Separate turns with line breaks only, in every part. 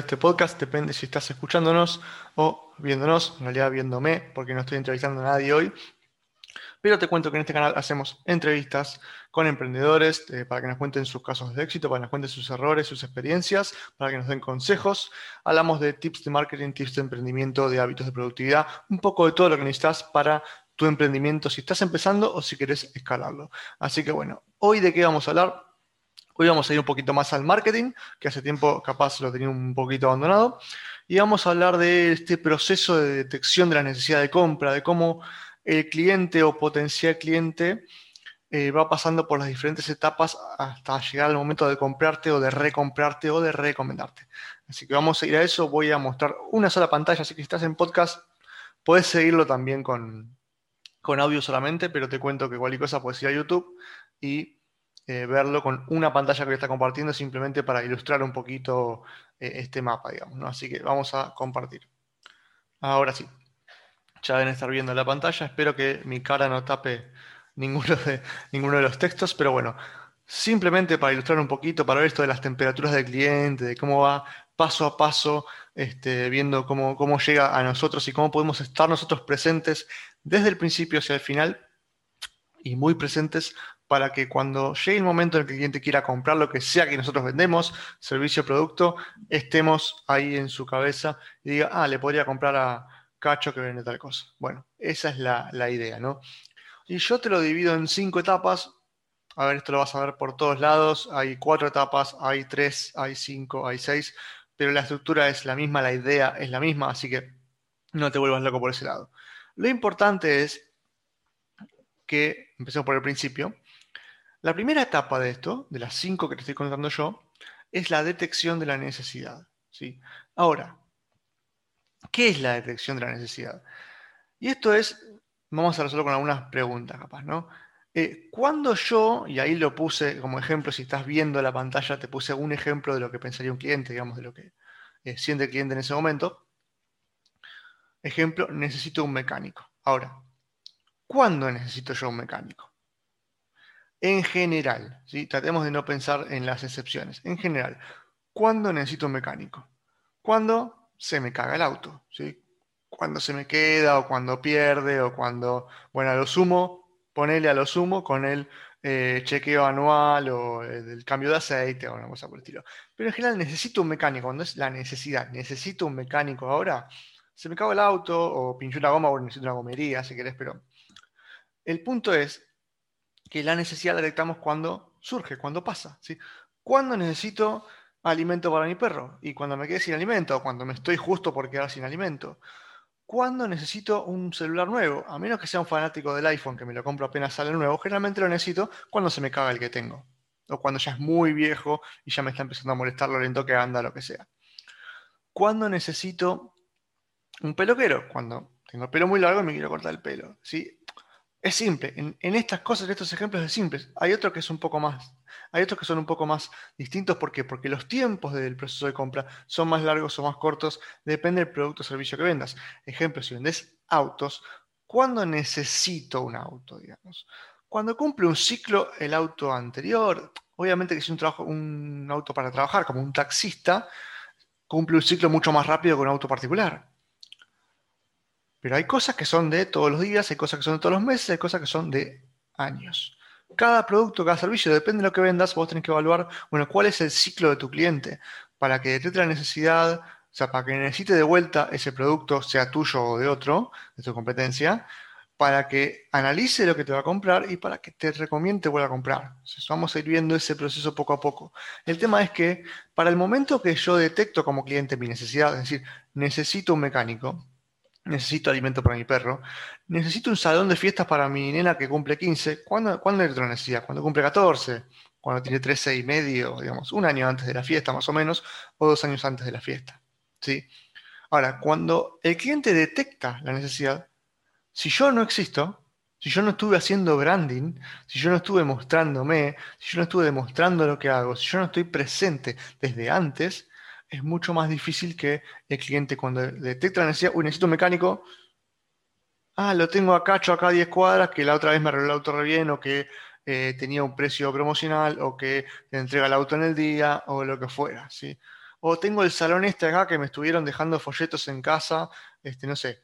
este podcast. Depende si estás escuchándonos o viéndonos, en realidad viéndome, porque no estoy entrevistando a nadie hoy. Pero te cuento que en este canal hacemos entrevistas con emprendedores eh, para que nos cuenten sus casos de éxito, para que nos cuenten sus errores, sus experiencias, para que nos den consejos. Hablamos de tips de marketing, tips de emprendimiento, de hábitos de productividad, un poco de todo lo que necesitas para tu emprendimiento si estás empezando o si quieres escalarlo. Así que bueno, hoy de qué vamos a hablar? Hoy vamos a ir un poquito más al marketing, que hace tiempo capaz lo tenía un poquito abandonado, y vamos a hablar de este proceso de detección de la necesidad de compra, de cómo el cliente o potencial cliente eh, va pasando por las diferentes etapas hasta llegar al momento de comprarte o de recomprarte o de recomendarte. Así que vamos a ir a eso, voy a mostrar una sola pantalla, así que si estás en podcast, puedes seguirlo también con, con audio solamente, pero te cuento que cualquier cosa puedes ir a YouTube y eh, verlo con una pantalla que está compartiendo simplemente para ilustrar un poquito eh, este mapa, digamos. Así que vamos a compartir. Ahora sí, ya deben estar viendo la pantalla. Espero que mi cara no tape ninguno de, ninguno de los textos, pero bueno, simplemente para ilustrar un poquito, para ver esto de las temperaturas del cliente, de cómo va paso a paso, este, viendo cómo, cómo llega a nosotros y cómo podemos estar nosotros presentes desde el principio hacia el final y muy presentes para que cuando llegue el momento en el que el cliente quiera comprar lo que sea que nosotros vendemos, servicio producto, estemos ahí en su cabeza y diga, ah, le podría comprar a Cacho que vende tal cosa. Bueno, esa es la, idea, ¿no? Y yo te lo divido en cinco etapas. A ver, esto lo vas a ver por todos lados. Hay cuatro etapas, hay tres, hay cinco, hay seis, pero la estructura es la misma, la idea es la misma, así que no te vuelvas loco por ese lado. Lo importante es que, empecemos por el principio, la primera etapa de esto, de las cinco que te estoy contando yo, es la detección de la necesidad. ¿sí? Ahora, ¿qué es la detección de la necesidad? Y esto es, vamos a resolverlo con algunas preguntas capaz, ¿no? Eh, cuando yo, y ahí lo puse como ejemplo, si estás viendo la pantalla, te puse un ejemplo de lo que pensaría un cliente, digamos, de lo que eh, siente el cliente en ese momento. Ejemplo, necesito un mecánico. Ahora, ¿cuándo necesito yo un mecánico? En general, ¿sí? tratemos de no pensar en las excepciones. En general, ¿cuándo necesito un mecánico? Cuando se me caga el auto, ¿sí? Cuando se me queda o cuando pierde o cuando, bueno, a lo sumo, ponele a lo sumo con el eh, chequeo anual o el cambio de aceite o una cosa por el estilo. Pero en general necesito un mecánico, cuando es la necesidad, necesito un mecánico ahora, se me caga el auto o pinché una goma o necesito una gomería, si querés, pero el punto es, que la necesidad la detectamos cuando surge, cuando pasa. ¿sí? ¿Cuándo necesito alimento para mi perro? Y cuando me quedé sin alimento, o cuando me estoy justo por quedar sin alimento. ¿Cuándo necesito un celular nuevo? A menos que sea un fanático del iPhone que me lo compro apenas sale nuevo, generalmente lo necesito cuando se me caga el que tengo. O cuando ya es muy viejo y ya me está empezando a molestar lo lento que anda, lo que sea. ¿Cuándo necesito un peluquero? Cuando tengo el pelo muy largo y me quiero cortar el pelo. ¿sí? Es simple. En, estas cosas, en estos ejemplos es simple. Hay otros que es un poco más. Hay otros que son un poco más distintos. ¿Por qué? Porque los tiempos del proceso de compra son más largos o más cortos. Depende del producto o servicio que vendas. Ejemplo, si vendes autos, ¿cuándo necesito un auto? Digamos? Cuando cumple un ciclo el auto anterior. Obviamente que si un, trabajo, un auto para trabajar, como un taxista, cumple un ciclo mucho más rápido que un auto particular. Pero hay cosas que son de todos los días, hay cosas que son de todos los meses, hay cosas que son de años. Cada producto, cada servicio, depende de lo que vendas, vos tenés que evaluar, cuál es el ciclo de tu cliente para que detecte la necesidad, o sea, para que necesite de vuelta ese producto, sea tuyo o de otro, de tu competencia, para que analice lo que te va a comprar y para que te recomiende vuelva a comprar. Vamos a ir viendo ese proceso poco a poco. El tema es que para el momento que yo detecto como cliente mi necesidad, es decir, necesito un mecánico, necesito alimento para mi perro, necesito un salón de fiestas para mi nena que cumple 15, ¿cuándo, ¿cuándo es necesidad? Cuando cumple 14, cuando tiene 13 y medio, digamos, un año antes de la fiesta más o menos, o dos años antes de la fiesta. ¿sí? Ahora, cuando el cliente detecta la necesidad, si yo no existo, si yo no estuve haciendo branding, si yo no estuve mostrándome, si yo no estuve demostrando lo que hago, si yo no estoy presente desde antes, es mucho más difícil que el cliente cuando detecta la necesidad, uy, necesito un mecánico, ah, lo tengo acá, cacho acá a 10 cuadras, que la otra vez me arregló el auto re bien, o que eh, tenía un precio promocional, o que te entrega el auto en el día, o lo que fuera, ¿sí? O tengo el salón este acá que me estuvieron dejando folletos en casa, este, no sé.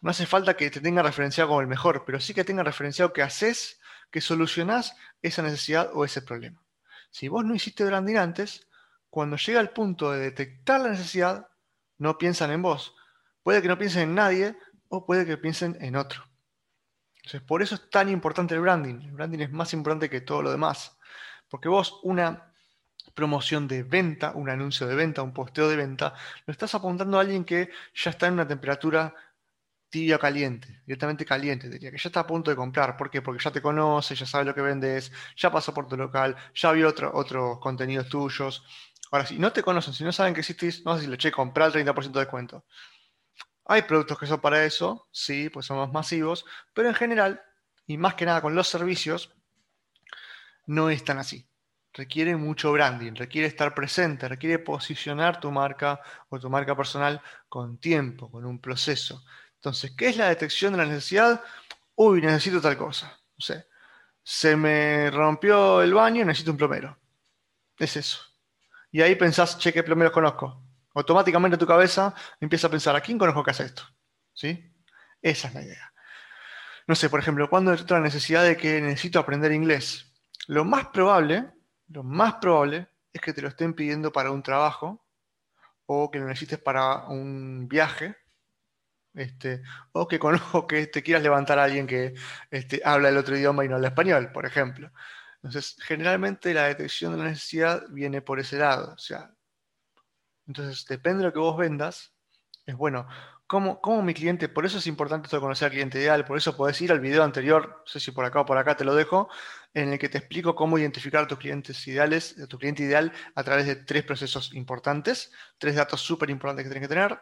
No hace falta que te tenga referenciado como el mejor, pero sí que tenga referenciado que haces, que solucionás esa necesidad o ese problema. Si vos no hiciste branding antes, cuando llega el punto de detectar la necesidad, no piensan en vos. Puede que no piensen en nadie o puede que piensen en otro. Entonces, por eso es tan importante el branding. El branding es más importante que todo lo demás. Porque vos una promoción de venta, un anuncio de venta, un posteo de venta, lo estás apuntando a alguien que ya está en una temperatura tibia caliente, directamente caliente, diría, que ya está a punto de comprar. ¿Por qué? Porque ya te conoce, ya sabe lo que vendes, ya pasó por tu local, ya vio otro, otros contenidos tuyos. Ahora, si no te conocen, si no saben que existís, no sé si le che, comprar el 30% de descuento. Hay productos que son para eso, sí, pues son más masivos, pero en general, y más que nada con los servicios, no es tan así. Requiere mucho branding, requiere estar presente, requiere posicionar tu marca o tu marca personal con tiempo, con un proceso. Entonces, ¿qué es la detección de la necesidad? Uy, necesito tal cosa. No sé, se me rompió el baño, necesito un plomero. Es eso. Y ahí pensás, che, ¿qué plomeros conozco? Automáticamente tu cabeza empieza a pensar, ¿a quién conozco que hace esto? ¿Sí? Esa es la idea. No sé, por ejemplo, cuando detecto la necesidad de que necesito aprender inglés, lo más probable, lo más probable es que te lo estén pidiendo para un trabajo o que lo necesites para un viaje este, o que conozco que te quieras levantar a alguien que este, habla el otro idioma y no habla español, por ejemplo. Entonces, generalmente la detección de la necesidad viene por ese lado. O sea, entonces, depende de lo que vos vendas, es bueno. ¿Cómo, mi cliente? Por eso es importante esto de conocer al cliente ideal, por eso podés ir al video anterior, no sé si por acá o por acá te lo dejo, en el que te explico cómo identificar a tus clientes ideales, a tu cliente ideal a través de tres procesos importantes, tres datos súper importantes que tienes que tener.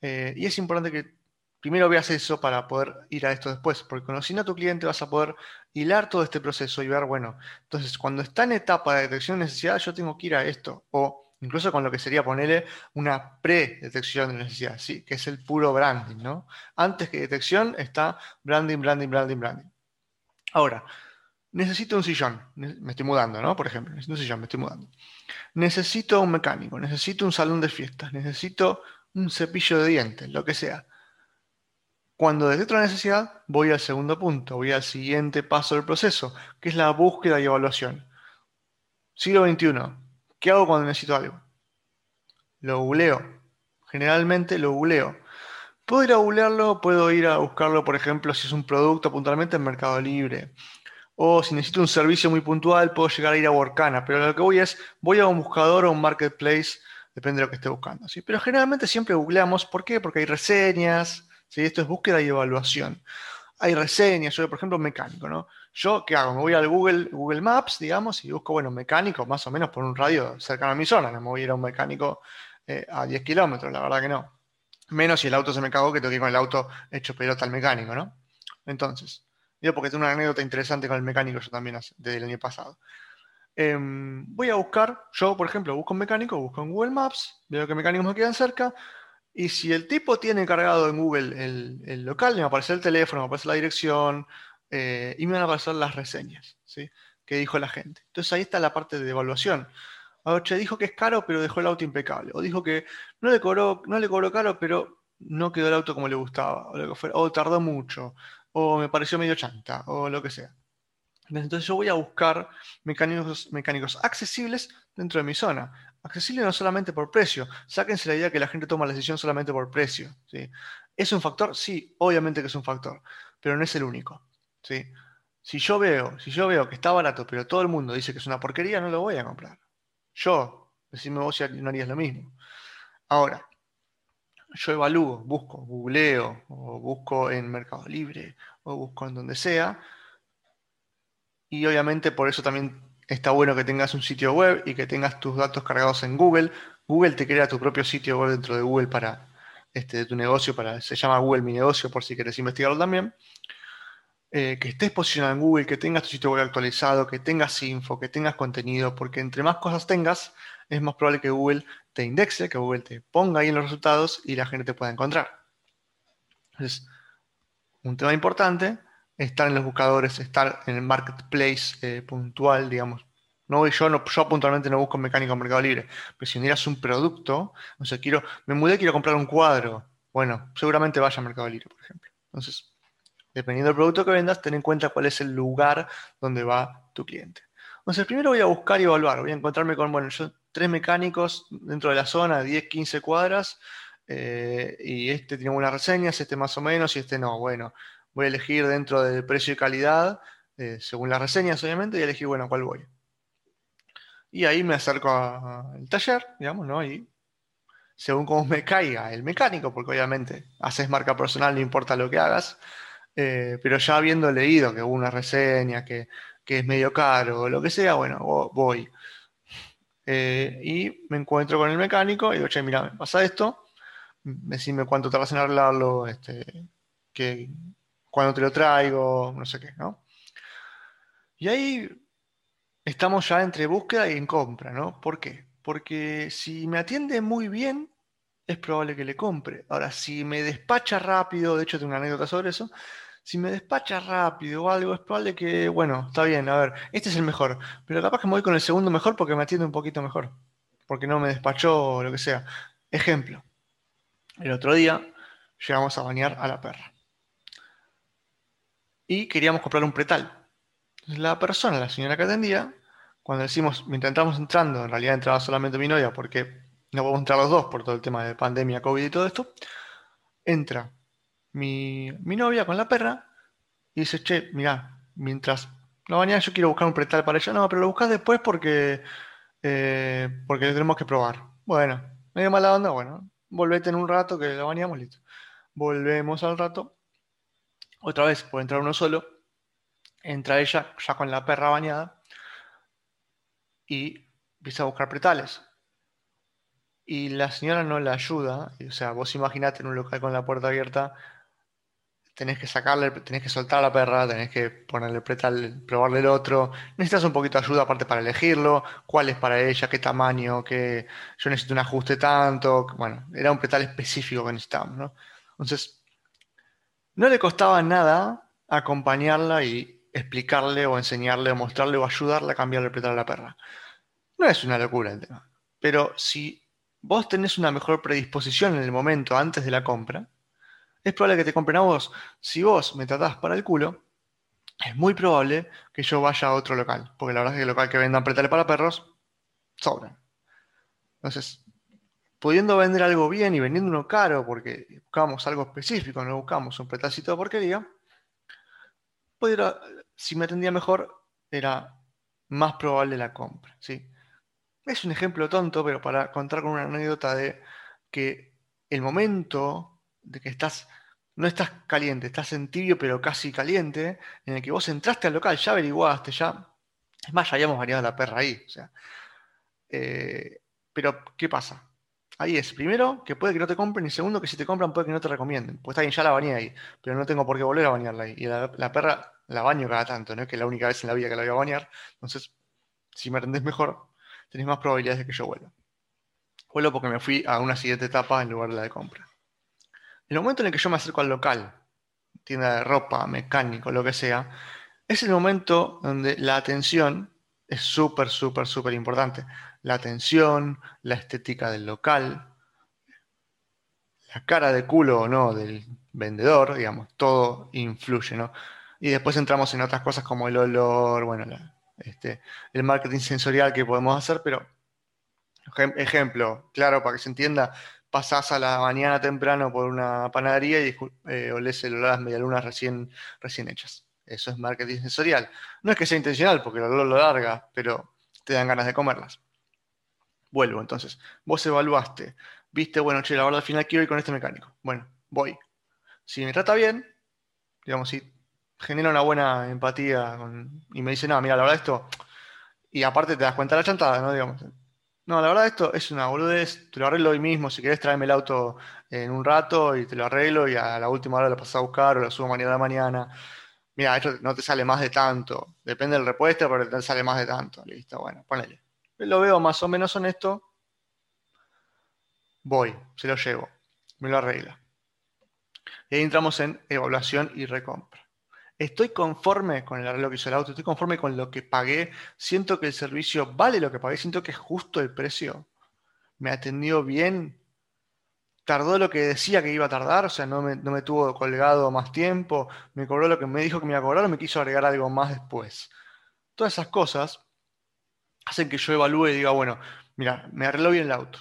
Eh, y es importante que primero veas eso para poder ir a esto después, porque conociendo a tu cliente vas a poder hilar todo este proceso y ver, bueno, entonces cuando está en etapa de detección de necesidad, yo tengo que ir a esto, o incluso con lo que sería ponerle una pre-detección de necesidad, ¿sí? que es el puro branding, ¿no? Antes que detección está branding, branding, branding, branding. Ahora, necesito un sillón, me estoy mudando, ¿no? Por ejemplo, necesito un sillón, me estoy mudando. Necesito un mecánico, necesito un salón de fiestas, necesito un cepillo de dientes, lo que sea. Cuando detecto la necesidad, voy al segundo punto, voy al siguiente paso del proceso, que es la búsqueda y evaluación. Siglo XXI, ¿qué hago cuando necesito algo? Lo googleo. Generalmente lo googleo. Puedo ir a googlearlo, puedo ir a buscarlo, por ejemplo, si es un producto puntualmente en Mercado Libre. O si necesito un servicio muy puntual, puedo llegar a ir a Workana. Pero lo que voy es, voy a un buscador o un marketplace, depende de lo que esté buscando. Pero generalmente siempre googleamos. ¿Por qué? Porque hay reseñas, esto es búsqueda y evaluación. Hay reseñas, yo por ejemplo mecánico, ¿no? Yo, ¿qué hago? Me voy al Google, Google Maps, digamos, y busco, bueno, mecánico más o menos por un radio cercano a mi zona. No me voy a ir a un mecánico eh, a 10 kilómetros, la verdad que no. Menos si el auto se me cagó, que tengo que ir con el auto hecho pelota al mecánico, ¿no? Entonces, digo porque tengo una anécdota interesante con el mecánico yo también desde el año pasado. Em, voy a buscar, yo por ejemplo busco un mecánico, busco en Google Maps, veo que mecánicos me quedan cerca, y si el tipo tiene cargado en Google el, local, me va a aparecer el teléfono, me va a aparecer la dirección eh, y me van a aparecer las reseñas, ¿sí? Que dijo la gente. Entonces ahí está la parte de evaluación. A ver, dijo que es caro, pero dejó el auto impecable. O dijo que no le cobró, no le caro, pero no quedó el auto como le gustaba. O. O tardó mucho. O me pareció medio chanta. O lo que sea. Entonces yo voy a buscar mecánicos, mecánicos accesibles dentro de mi zona. Accesible no solamente por precio. Sáquense la idea que la gente toma la decisión solamente por precio. ¿sí? ¿Es un factor? Sí, obviamente que es un factor, pero no es el único. ¿sí? Si yo veo, si yo veo que está barato, pero todo el mundo dice que es una porquería, no lo voy a comprar. Yo, decime vos si no harías lo mismo. Ahora, yo evalúo, busco, googleo, o busco en Mercado Libre, o busco en donde sea, y obviamente por eso también está bueno que tengas un sitio web y que tengas tus datos cargados en Google. Google te crea tu propio sitio web dentro de Google para este, de tu negocio, para, se llama Google Mi Negocio por si quieres investigarlo también. Eh, que estés posicionado en Google, que tengas tu sitio web actualizado, que tengas info, que tengas contenido, porque entre más cosas tengas, es más probable que Google te indexe, que Google te ponga ahí en los resultados y la gente te pueda encontrar. Entonces, un tema importante estar en los buscadores, estar en el marketplace eh, puntual, digamos, No yo, no, yo puntualmente no busco mecánico en Mercado Libre, pero si vendieras un producto, no sé, quiero, me mudé, quiero comprar un cuadro. Bueno, seguramente vaya a Mercado Libre, por ejemplo. Entonces, dependiendo del producto que vendas, ten en cuenta cuál es el lugar donde va tu cliente. Entonces, primero voy a buscar y evaluar. Voy a encontrarme con, bueno, yo tres mecánicos dentro de la zona, 10, 15 cuadras, eh, y este tiene buenas reseñas, este más o menos, y este no. Bueno, voy a elegir dentro del precio y calidad, eh, según las reseñas, obviamente, y elegir, bueno, cuál voy. Y ahí me acerco al taller, digamos, ¿no? Y según cómo me caiga el mecánico, porque obviamente haces marca personal, no importa lo que hagas, eh, pero ya habiendo leído que hubo una reseña, que, es medio caro o lo que sea, bueno, voy. Eh, y me encuentro con el mecánico y digo, che, mira, me pasa esto, decime cuánto tardas en arreglarlo, este, que, cuándo te lo traigo, no sé qué, ¿no? Y ahí estamos ya entre búsqueda y en compra, ¿no? ¿Por qué? Porque si me atiende muy bien, es probable que le compre. Ahora, si me despacha rápido, de hecho tengo una anécdota sobre eso, si me despacha rápido o algo, es probable que, bueno, está bien, a ver, este es el mejor, pero capaz que me voy con el segundo mejor porque me atiende un poquito mejor, porque no me despachó o lo que sea. Ejemplo, el otro día llegamos a bañar a la perra y queríamos comprar un pretal. la persona, la señora que atendía, cuando decimos, mientras entramos entrando, en realidad entraba solamente mi novia porque no podemos entrar los dos por todo el tema de pandemia, COVID y todo esto, entra mi, novia con la perra y dice, che, mira, mientras no baña yo quiero buscar un pretal para ella. No, pero lo buscas después porque, eh, porque le tenemos que probar. Bueno, medio mala onda, bueno, volvete en un rato que lo bañamos, listo. Volvemos al rato. Otra vez, puede entrar uno solo. Entra ella ya con la perra bañada y empieza a buscar pretales. Y la señora no la ayuda. O sea, vos imaginate en un local con la puerta abierta tenés que sacarle, tenés que soltar a la perra, tenés que ponerle pretal, probarle el otro. Necesitas un poquito de ayuda aparte para elegirlo, cuál es para ella, qué tamaño, qué yo necesito un ajuste tanto. Bueno, era un pretal específico que necesitábamos, ¿no? Entonces, no le costaba nada acompañarla y explicarle o enseñarle o mostrarle o ayudarle a cambiarle el pretal a la perra. No es una locura el tema. Pero si vos tenés una mejor predisposición en el momento antes de la compra, es probable que te compren a vos. Si vos me tratás para el culo, es muy probable que yo vaya a otro local. Porque la verdad es que el local que vendan pretales para perros, sobran. Entonces, pudiendo vender algo bien y vendiendo uno caro, porque buscamos algo específico, no buscamos un pretacito de porquería, si me atendía mejor, era más probable la compra. ¿sí? Es un ejemplo tonto, pero para contar con una anécdota de que el momento de que estás, no estás caliente, estás en tibio pero casi caliente, en el que vos entraste al local, ya averiguaste, ya... Es más, ya habíamos variado la perra ahí. O sea, eh, pero, ¿qué pasa? Ahí es, primero, que puede que no te compren, y segundo, que si te compran puede que no te recomienden. Pues está bien, ya la bañé ahí, pero no tengo por qué volver a bañarla ahí. Y la, perra la baño cada tanto, ¿no? es Que la única vez en la vida que la voy a bañar. Entonces, si me atendés mejor, tenés más probabilidades de que yo vuelva. Vuelvo porque me fui a una siguiente etapa en lugar de la de compra el momento en el que yo me acerco al local, tienda de ropa, mecánico, lo que sea, es el momento donde la atención es súper, súper, súper importante. La atención, la estética del local, la cara de culo o no del vendedor, digamos, todo influye, ¿no? Y después entramos en otras cosas como el olor, bueno, este, el marketing sensorial que podemos hacer, pero ejemplo, claro, para que se entienda, pasás a la mañana temprano por una panadería y eh, olés el olor a las medialunas recién, recién hechas. Eso es marketing sensorial. No es que sea intencional, porque lo larga, pero te dan ganas de comerlas. Vuelvo, entonces. Vos evaluaste. Viste, bueno, che, la verdad al final quiero ir con este mecánico. Bueno, voy. Si me trata bien, digamos, si genera una buena empatía y me dice, no, mira, la verdad esto... Y aparte te das cuenta de la chantada, ¿no? Digamos, no, la verdad esto es una boludez, te lo arreglo hoy mismo, si querés traerme el auto en un rato y te lo arreglo y a la última hora lo pasas a buscar o lo subo mañana a la mañana. Mira, esto no te sale más de tanto, depende del repuesto, pero te sale más de tanto, listo, bueno, ponele. Lo veo más o menos honesto, voy, se lo llevo, me lo arregla. Y ahí entramos en evaluación y recompra. estoy conforme con el arreglo que hizo el auto, estoy conforme con lo que pagué, siento que el servicio vale lo que pagué, siento que es justo el precio, me atendió bien, tardó lo que decía que iba a tardar, o sea, no me, tuvo colgado más tiempo, me cobró lo que me dijo que me iba a cobrar me quiso agregar algo más después. Todas esas cosas hacen que yo evalúe y diga, bueno, mira, me arregló bien el auto.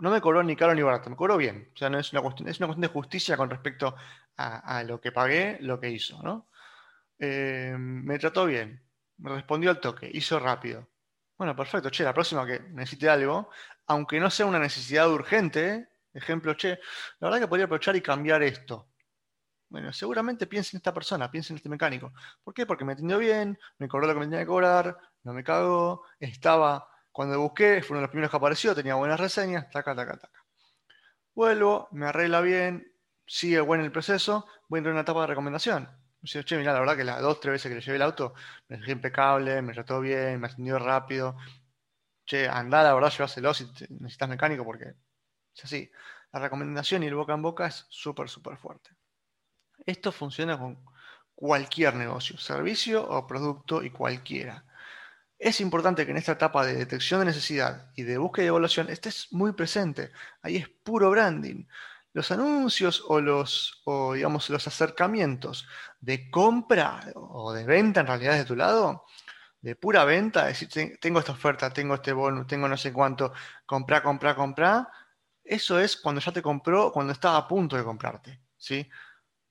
No me cobró ni caro ni barato, me cobró bien. O sea, no es una cuestión, es una cuestión de justicia con respecto a, lo que pagué, lo que hizo, ¿no? Eh, me trató bien, me respondió al toque, hizo rápido. Bueno, perfecto, che, la próxima que necesite algo, aunque no sea una necesidad urgente, Ejemplo, che, la verdad que podría aprovechar y cambiar esto. Bueno, seguramente piense en esta persona, piense en este mecánico. ¿Por qué? Porque me atendió bien, me cobró lo que me tenía que cobrar, no me cagó, estaba, cuando busqué, fue uno de los primeros que apareció, tenía buenas reseñas, taca, taca, taca. Vuelvo, me arregla bien, sigue bueno el proceso, voy a entrar en una etapa de recomendación. O che, mira, la verdad que las dos, tres veces que le llevé el auto, me dejé impecable, me trató bien, me atendió rápido. Che, anda, la verdad, llévaselo si necesitas mecánico porque es así. La recomendación y el boca en boca es súper, súper fuerte. Esto funciona con cualquier negocio, servicio o producto y cualquiera. Es importante que en esta etapa de detección de necesidad y de búsqueda y evaluación estés muy presente. Ahí es puro branding. Los anuncios o los, digamos, los acercamientos de compra o de venta en realidad de tu lado, de pura venta, decir, tengo esta oferta, tengo este bono, tengo no sé cuánto, compra, compra, compra, eso es cuando ya te compró, cuando estaba a punto de comprarte, ¿sí?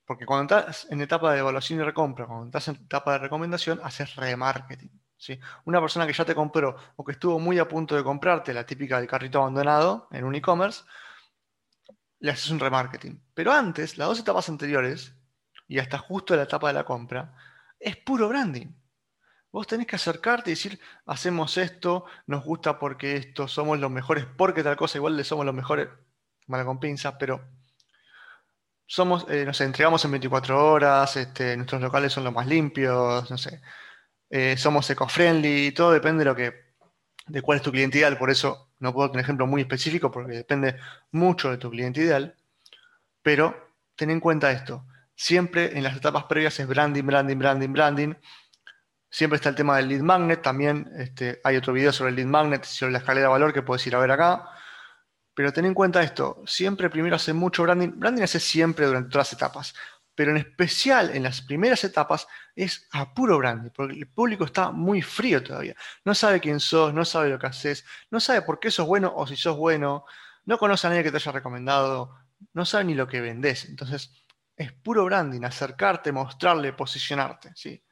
Porque cuando estás en etapa de evaluación y recompra, cuando estás en etapa de recomendación, haces remarketing, ¿sí? Una persona que ya te compró o que estuvo muy a punto de comprarte, la típica del carrito abandonado en un e-commerce, le haces un remarketing. Pero antes, las dos etapas anteriores, y hasta justo la etapa de la compra, es puro branding. Vos tenés que acercarte y decir, hacemos esto, nos gusta porque esto, somos los mejores porque tal cosa, igual le somos los mejores, mala con pinzas, pero somos, eh, no sé, entregamos en 24 horas, este, nuestros locales son los más limpios, no sé, eh, somos eco-friendly, todo depende de lo que, de cuál es tu cliente ideal, por eso no puedo tener ejemplo muy específico porque depende mucho de tu cliente ideal, pero ten en cuenta esto, siempre en las etapas previas es branding, branding, branding, branding, Siempre está el tema del lead magnet, también este, hay otro video sobre el lead magnet, sobre la escalera de valor que puedes ir a ver acá. Pero ten en cuenta esto, siempre primero hace mucho branding, branding hace siempre durante todas las etapas, pero en especial en las primeras etapas es a puro branding, porque el público está muy frío todavía. No sabe quién sos, no sabe lo que haces, no sabe por qué sos bueno o si sos bueno, no conoce a nadie que te haya recomendado, no sabe ni lo que vendes. Entonces, es puro branding, acercarte, mostrarle, posicionarte. ¿sí?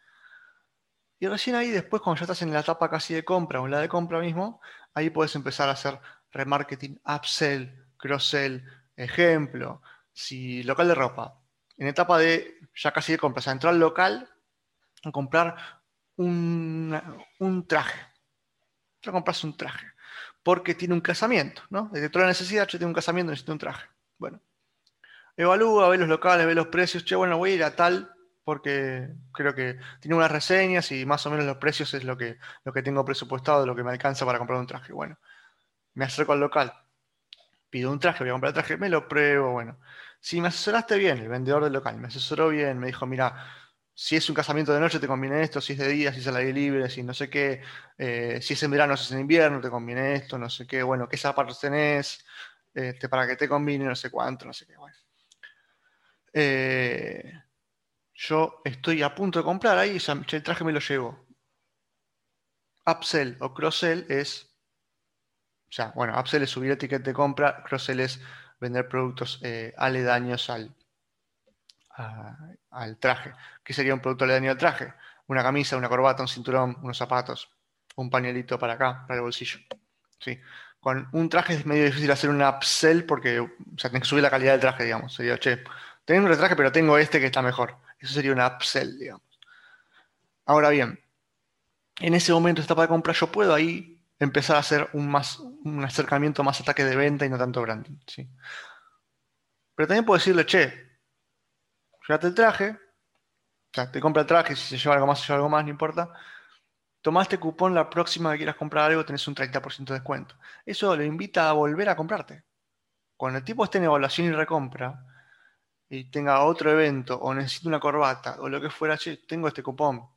Y recién ahí después, cuando ya estás en la etapa casi de compra o en la de compra mismo, ahí puedes empezar a hacer remarketing, upsell, cross-sell, ejemplo, si local de ropa, en etapa de ya casi de compra, o sea, entrar al local a comprar un, traje. Ya compras un traje. Porque tiene un casamiento, ¿no? Toda la necesidad, yo tengo un casamiento, necesito un traje. Bueno. Evalúa, ve los locales, ve los precios, che, bueno, voy a ir a tal porque creo que tiene unas reseñas y más o menos los precios es lo que, lo que tengo presupuestado, lo que me alcanza para comprar un traje. Bueno, me acerco al local, pido un traje, voy a comprar el traje, me lo pruebo, bueno. Si me asesoraste bien, el vendedor del local me asesoró bien, me dijo, mira, si es un casamiento de noche te conviene esto, si es de día, si es al aire libre, si no sé qué, eh, si es en verano, si es en invierno, te conviene esto, no sé qué, bueno, qué zapatos tenés, este, para que te combine, no sé cuánto, no sé qué, bueno. Eh, yo estoy a punto de comprar ahí, el traje me lo llevo. Upsell o cross-sell es, o sea, bueno, upsell es subir etiqueta de compra, cross-sell es vender productos eh, aledaños al, al traje. ¿Qué sería un producto aledaño al traje? Una camisa, una corbata, un cinturón, unos zapatos, un pañuelito para acá, para el bolsillo. ¿Sí? Con un traje es medio difícil hacer un upsell porque o sea, tenés que subir la calidad del traje, digamos. Sería, che, tengo un traje, pero tengo este que está mejor. Eso sería un upsell, digamos. Ahora bien, en ese momento de etapa de compra yo puedo ahí empezar a hacer un, más, un acercamiento más ataque de venta y no tanto branding. ¿sí? Pero también puedo decirle, che, llévate el traje, o sea, te compra el traje, si se lleva algo más, se lleva algo más, no importa. Tomaste cupón la próxima que quieras comprar algo, tenés un 30% de descuento. Eso le invita a volver a comprarte. Cuando el tipo esté en evaluación y recompra, y tenga otro evento o necesito una corbata o lo que fuera, che, tengo este cupón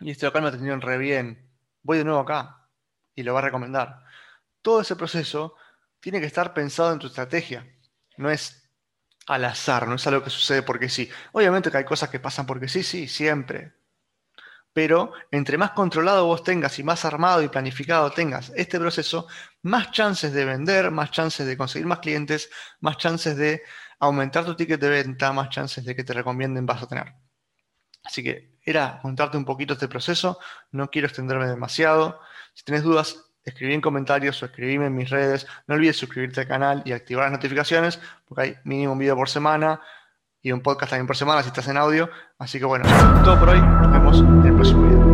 y este local me atendieron re bien, voy de nuevo acá y lo va a recomendar. Todo ese proceso tiene que estar pensado en tu estrategia. No es al azar, no es algo que sucede porque sí. Obviamente que hay cosas que pasan porque sí, sí, siempre. Pero entre más controlado vos tengas y más armado y planificado tengas este proceso, más chances de vender, más chances de conseguir más clientes, más chances de aumentar tu ticket de venta, más chances de que te recomienden vas a tener. Así que era contarte un poquito este proceso, no quiero extenderme demasiado. Si tenés dudas, escribí en comentarios o escribime en mis redes. No olvides suscribirte al canal y activar las notificaciones, porque hay mínimo un video por semana y un podcast también por semana si estás en audio. Así que bueno, todo por hoy. Nos vemos en el próximo video.